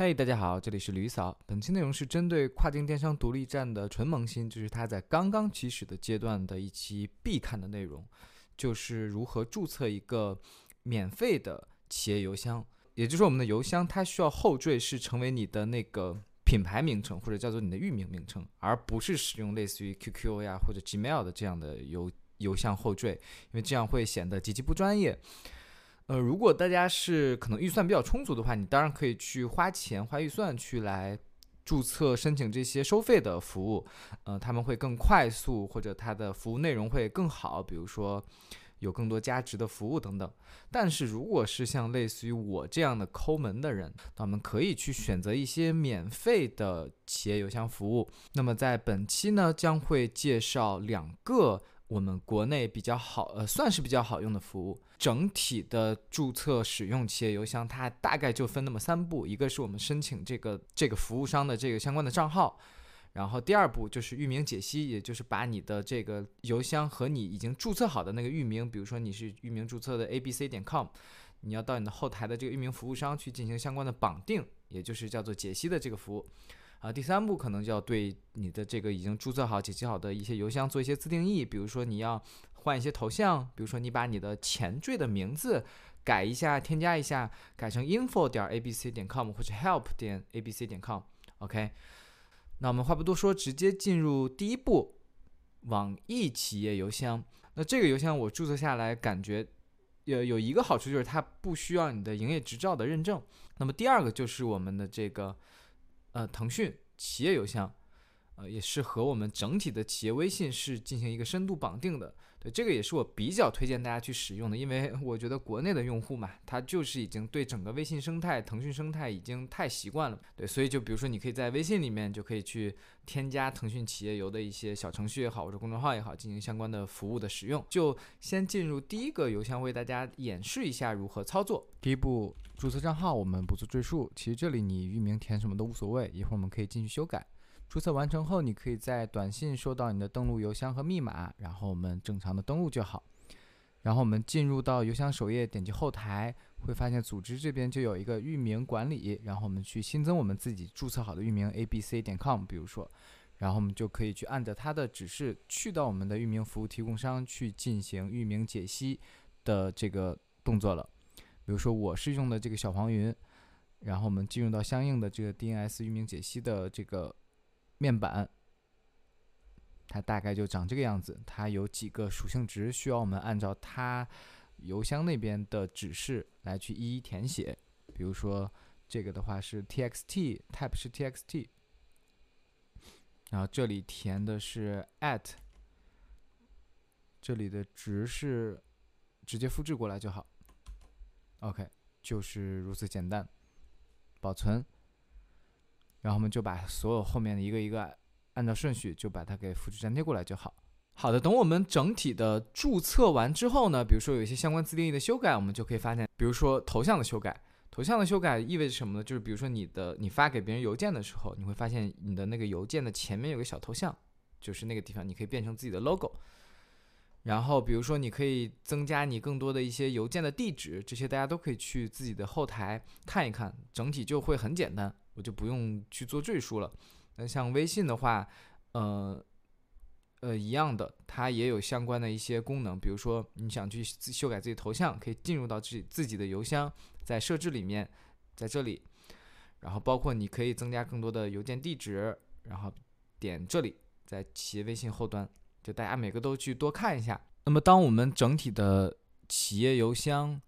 嘿，大家好，这里是吕嫂。本期内容是针对跨境电商独立站的纯萌新，就是它在刚刚起始的阶段的一期必看的内容，就是如何注册一个免费的企业邮箱。也就是我们的邮箱，它需要后缀是成为你的那个品牌名称，或者叫做你的域名名称，而不是使用类似于 QQ 呀或者 Gmail 的这样的邮邮箱后缀，因为这样会显得极其不专业。呃，如果大家是可能预算比较充足的话，你当然可以去花钱花预算去来注册申请这些收费的服务，呃，他们会更快速，或者它的服务内容会更好，比如说有更多价值的服务等等。但是如果是像类似于我这样的抠门的人，那我们可以去选择一些免费的企业邮箱服务。那么在本期呢，将会介绍两个。我们国内比较好，呃，算是比较好用的服务。整体的注册使用企业邮箱，它大概就分那么三步：一个是我们申请这个这个服务商的这个相关的账号，然后第二步就是域名解析，也就是把你的这个邮箱和你已经注册好的那个域名，比如说你是域名注册的 a b c 点 com，你要到你的后台的这个域名服务商去进行相关的绑定，也就是叫做解析的这个服务。啊，第三步可能就要对你的这个已经注册好、解析好的一些邮箱做一些自定义，比如说你要换一些头像，比如说你把你的前缀的名字改一下、添加一下，改成 info 点 abc 点 com 或者 help 点 abc 点 com。OK，那我们话不多说，直接进入第一步，网易企业邮箱。那这个邮箱我注册下来，感觉有有一个好处就是它不需要你的营业执照的认证。那么第二个就是我们的这个。呃，腾讯企业邮箱，呃，也是和我们整体的企业微信是进行一个深度绑定的。对，这个也是我比较推荐大家去使用的，因为我觉得国内的用户嘛，他就是已经对整个微信生态、腾讯生态已经太习惯了。对，所以就比如说，你可以在微信里面就可以去添加腾讯企业邮的一些小程序也好，或者公众号也好，进行相关的服务的使用。就先进入第一个邮箱，为大家演示一下如何操作。第一步，注册账号，我们不做赘述。其实这里你域名填什么都无所谓，一会儿我们可以进去修改。注册完成后，你可以在短信收到你的登录邮箱和密码，然后我们正常的登录就好。然后我们进入到邮箱首页，点击后台，会发现组织这边就有一个域名管理，然后我们去新增我们自己注册好的域名 a b c 点 com，比如说，然后我们就可以去按照它的指示去到我们的域名服务提供商去进行域名解析的这个动作了。比如说我是用的这个小黄云，然后我们进入到相应的这个 DNS 域名解析的这个。面板，它大概就长这个样子。它有几个属性值需要我们按照它邮箱那边的指示来去一一填写。比如说这个的话是 txt，type 是 txt，然后这里填的是 at，这里的值是直接复制过来就好。OK，就是如此简单。保存。然后我们就把所有后面的一个一个按照顺序就把它给复制粘贴过来就好。好的，等我们整体的注册完之后呢，比如说有一些相关自定义的修改，我们就可以发现，比如说头像的修改，头像的修改意味着什么呢？就是比如说你的你发给别人邮件的时候，你会发现你的那个邮件的前面有个小头像，就是那个地方你可以变成自己的 logo。然后比如说你可以增加你更多的一些邮件的地址，这些大家都可以去自己的后台看一看，整体就会很简单。我就不用去做赘述了。那像微信的话，呃，呃，一样的，它也有相关的一些功能。比如说，你想去修改自己头像，可以进入到自己自己的邮箱，在设置里面，在这里，然后包括你可以增加更多的邮件地址，然后点这里，在企业微信后端，就大家每个都去多看一下。那么，当我们整体的企业邮箱。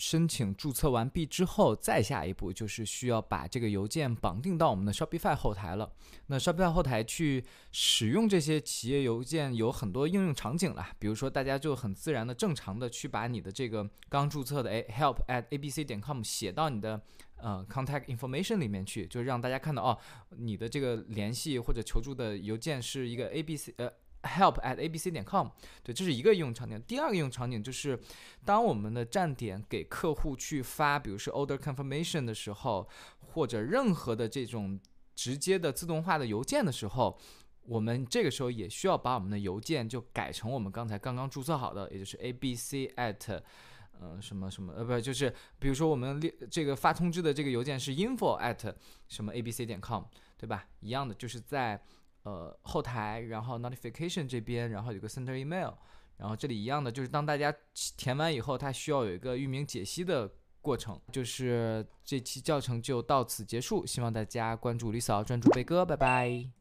申请注册完毕之后，再下一步就是需要把这个邮件绑定到我们的 Shopify 后台了。那 Shopify 后台去使用这些企业邮件有很多应用场景啦，比如说大家就很自然的、正常的去把你的这个刚注册的哎 help at abc 点 com 写到你的呃 contact information 里面去，就让大家看到哦，你的这个联系或者求助的邮件是一个 abc 呃。Help at abc 点 com，对，这是一个应用场景。第二个应用场景就是，当我们的站点给客户去发，比如说 order confirmation 的时候，或者任何的这种直接的自动化的邮件的时候，我们这个时候也需要把我们的邮件就改成我们刚才刚刚注册好的，也就是 abc at 呃，什么什么，呃，不，就是比如说我们列这个发通知的这个邮件是 info at 什么 abc 点 com，对吧？一样的，就是在呃后台，然后 notification 这边，然后有个 center email，然后这里一样的，就是当大家填完以后，它需要有一个域名解析的过程。就是这期教程就到此结束，希望大家关注李嫂，专注贝哥，拜拜。